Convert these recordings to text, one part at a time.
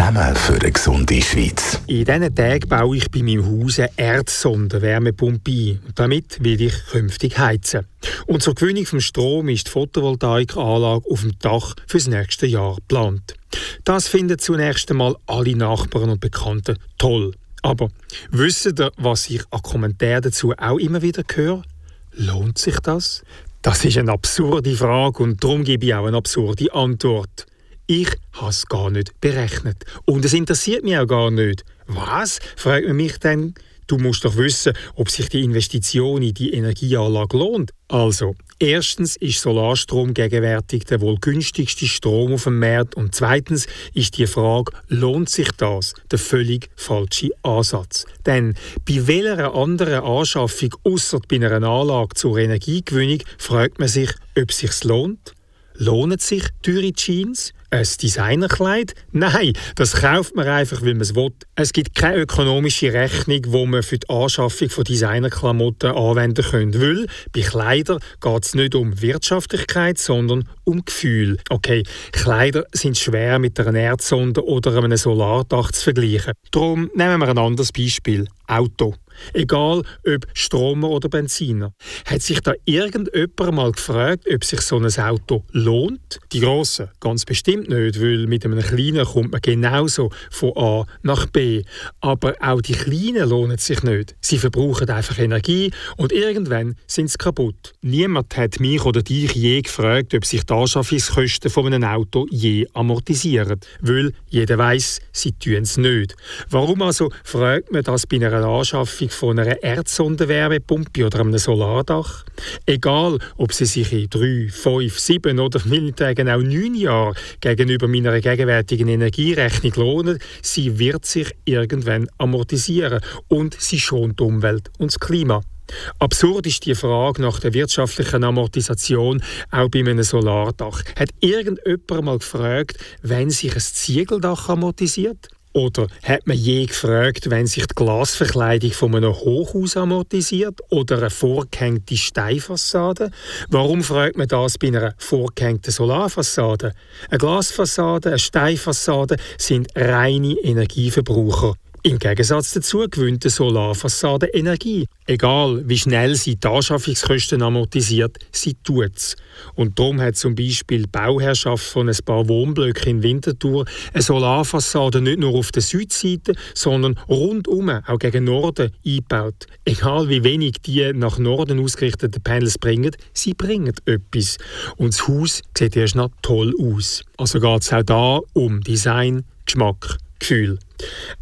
Zusammen für eine gesunde Schweiz. In diesen Tagen baue ich bei meinem Haus eine Erdsondenwärmepumpe ein. Damit will ich künftig heizen. Und zur Gewinnung vom Strom ist die Photovoltaikanlage auf dem Dach fürs nächste Jahr geplant. Das finden zunächst einmal alle Nachbarn und Bekannten toll. Aber wissen ihr, was ich an Kommentaren dazu auch immer wieder höre? Lohnt sich das? Das ist eine absurde Frage und darum gebe ich auch eine absurde Antwort. Ich habe es gar nicht berechnet. Und es interessiert mich auch gar nicht. Was? fragt man mich dann. Du musst doch wissen, ob sich die Investition in die Energieanlage lohnt. Also, erstens ist Solarstrom gegenwärtig der wohl günstigste Strom auf dem Markt und zweitens ist die Frage, lohnt sich das, der völlig falsche Ansatz. Denn bei welcher anderen Anschaffung außer bei einer Anlage zur Energiegewinnung fragt man sich, ob es sich lohnt? Lohnen sich teure Jeans? Ein Designerkleid? Nein, das kauft man einfach, weil man es will. Es gibt keine ökonomische Rechnung, die man für die Anschaffung von Designerklamotten anwenden könnte. Weil bei Kleidern geht es nicht um Wirtschaftlichkeit, sondern um Gefühl. Okay, Kleider sind schwer mit einer Erdsonde oder einem Solardach zu vergleichen. Darum nehmen wir ein anderes Beispiel. Auto. Egal ob Stromer oder Benziner. Hat sich da irgendjemand mal gefragt, ob sich so ein Auto lohnt? Die Grossen ganz bestimmt nicht, weil mit einem kleinen kommt man genauso von A nach B. Aber auch die kleinen lohnen sich nicht. Sie verbrauchen einfach Energie und irgendwann sind sie kaputt. Niemand hat mich oder dich je gefragt, ob sich die Anschaffungskosten von einem Auto je amortisieren. Weil jeder weiß, sie tun es nicht. Warum also fragt man das bei einer Anschaffung von einer Erdsondenwärmepumpe oder einem Solardach. Egal, ob sie sich in drei, fünf, sieben oder meinetwegen auch neun Jahren gegenüber meiner gegenwärtigen Energierechnung lohnen, sie wird sich irgendwann amortisieren und sie schont die Umwelt und das Klima. Absurd ist die Frage nach der wirtschaftlichen Amortisation auch bei einem Solardach. Hat irgendjemand mal gefragt, wenn sich ein Ziegeldach amortisiert? Oder hat man je gefragt, wenn sich die Glasverkleidung von einem Hochhaus amortisiert oder eine vorgehängte Steinfassade? Warum fragt man das bei einer vorgehängten Solarfassade? Eine Glasfassade, eine Steinfassade sind reine Energieverbraucher. Im Gegensatz dazu gewinnt eine Solarfassade Energie. Egal, wie schnell sie die Anschaffungskosten amortisiert, sie tut es. Und darum hat zum Beispiel die Bauherrschaft von ein paar Wohnblöcken in Winterthur eine Solarfassade nicht nur auf der Südseite, sondern rundum, auch gegen Norden, eingebaut. Egal wie wenig die nach Norden ausgerichteten Panels bringen, sie bringen etwas. Und das Haus sieht erst noch toll aus. Also geht es auch da um Design, Geschmack, Gefühl.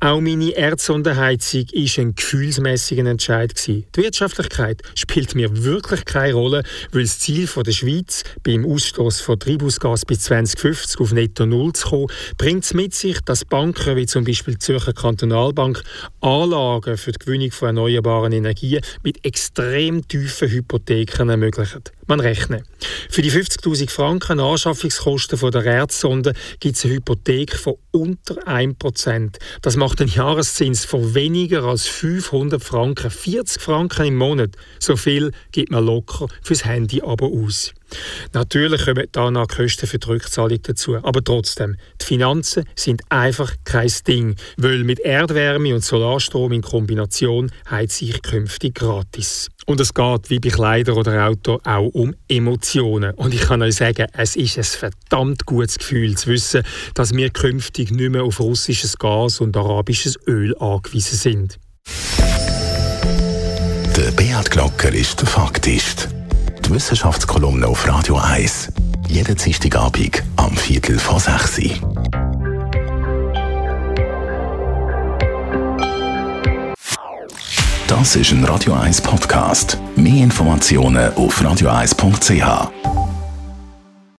Auch meine Erdsondenheizung war ein gefühlsmäßiger Entscheid. Die Wirtschaftlichkeit spielt mir wirklich keine Rolle, weil das Ziel der Schweiz, beim Ausstoß von Treibhausgas bis 2050 auf Netto Null zu kommen, bringt es mit sich, dass Banken wie zum Beispiel die Zürcher Kantonalbank Anlagen für die Gewinnung von erneuerbaren Energien mit extrem tiefen Hypotheken ermöglichen. Man rechnet. Für die 50.000 Franken Anschaffungskosten der Erdsonde gibt es eine Hypothek von unter 1%. Das macht einen Jahreszins von weniger als 500 Franken, 40 Franken im Monat. So viel gibt man locker fürs Handy aber aus. Natürlich kommen da noch Kosten für die Rückzahlung dazu, aber trotzdem, die Finanzen sind einfach kein Ding, weil mit Erdwärme und Solarstrom in Kombination heizt ich künftig gratis. Und es geht wie bei Kleider oder Auto auch um Emotionen. Und ich kann euch sagen, es ist ein verdammt gutes Gefühl zu wissen, dass wir künftig nicht mehr auf russisches Gas und arabisches Öl angewiesen sind. Der Beat Glocker ist der Faktist. Wissenschaftskolumne auf Radio 1. Jeden Dienstagabend am Viertel vor 6 Uhr. Das ist ein Radio 1 Podcast. Mehr Informationen auf radio1.ch.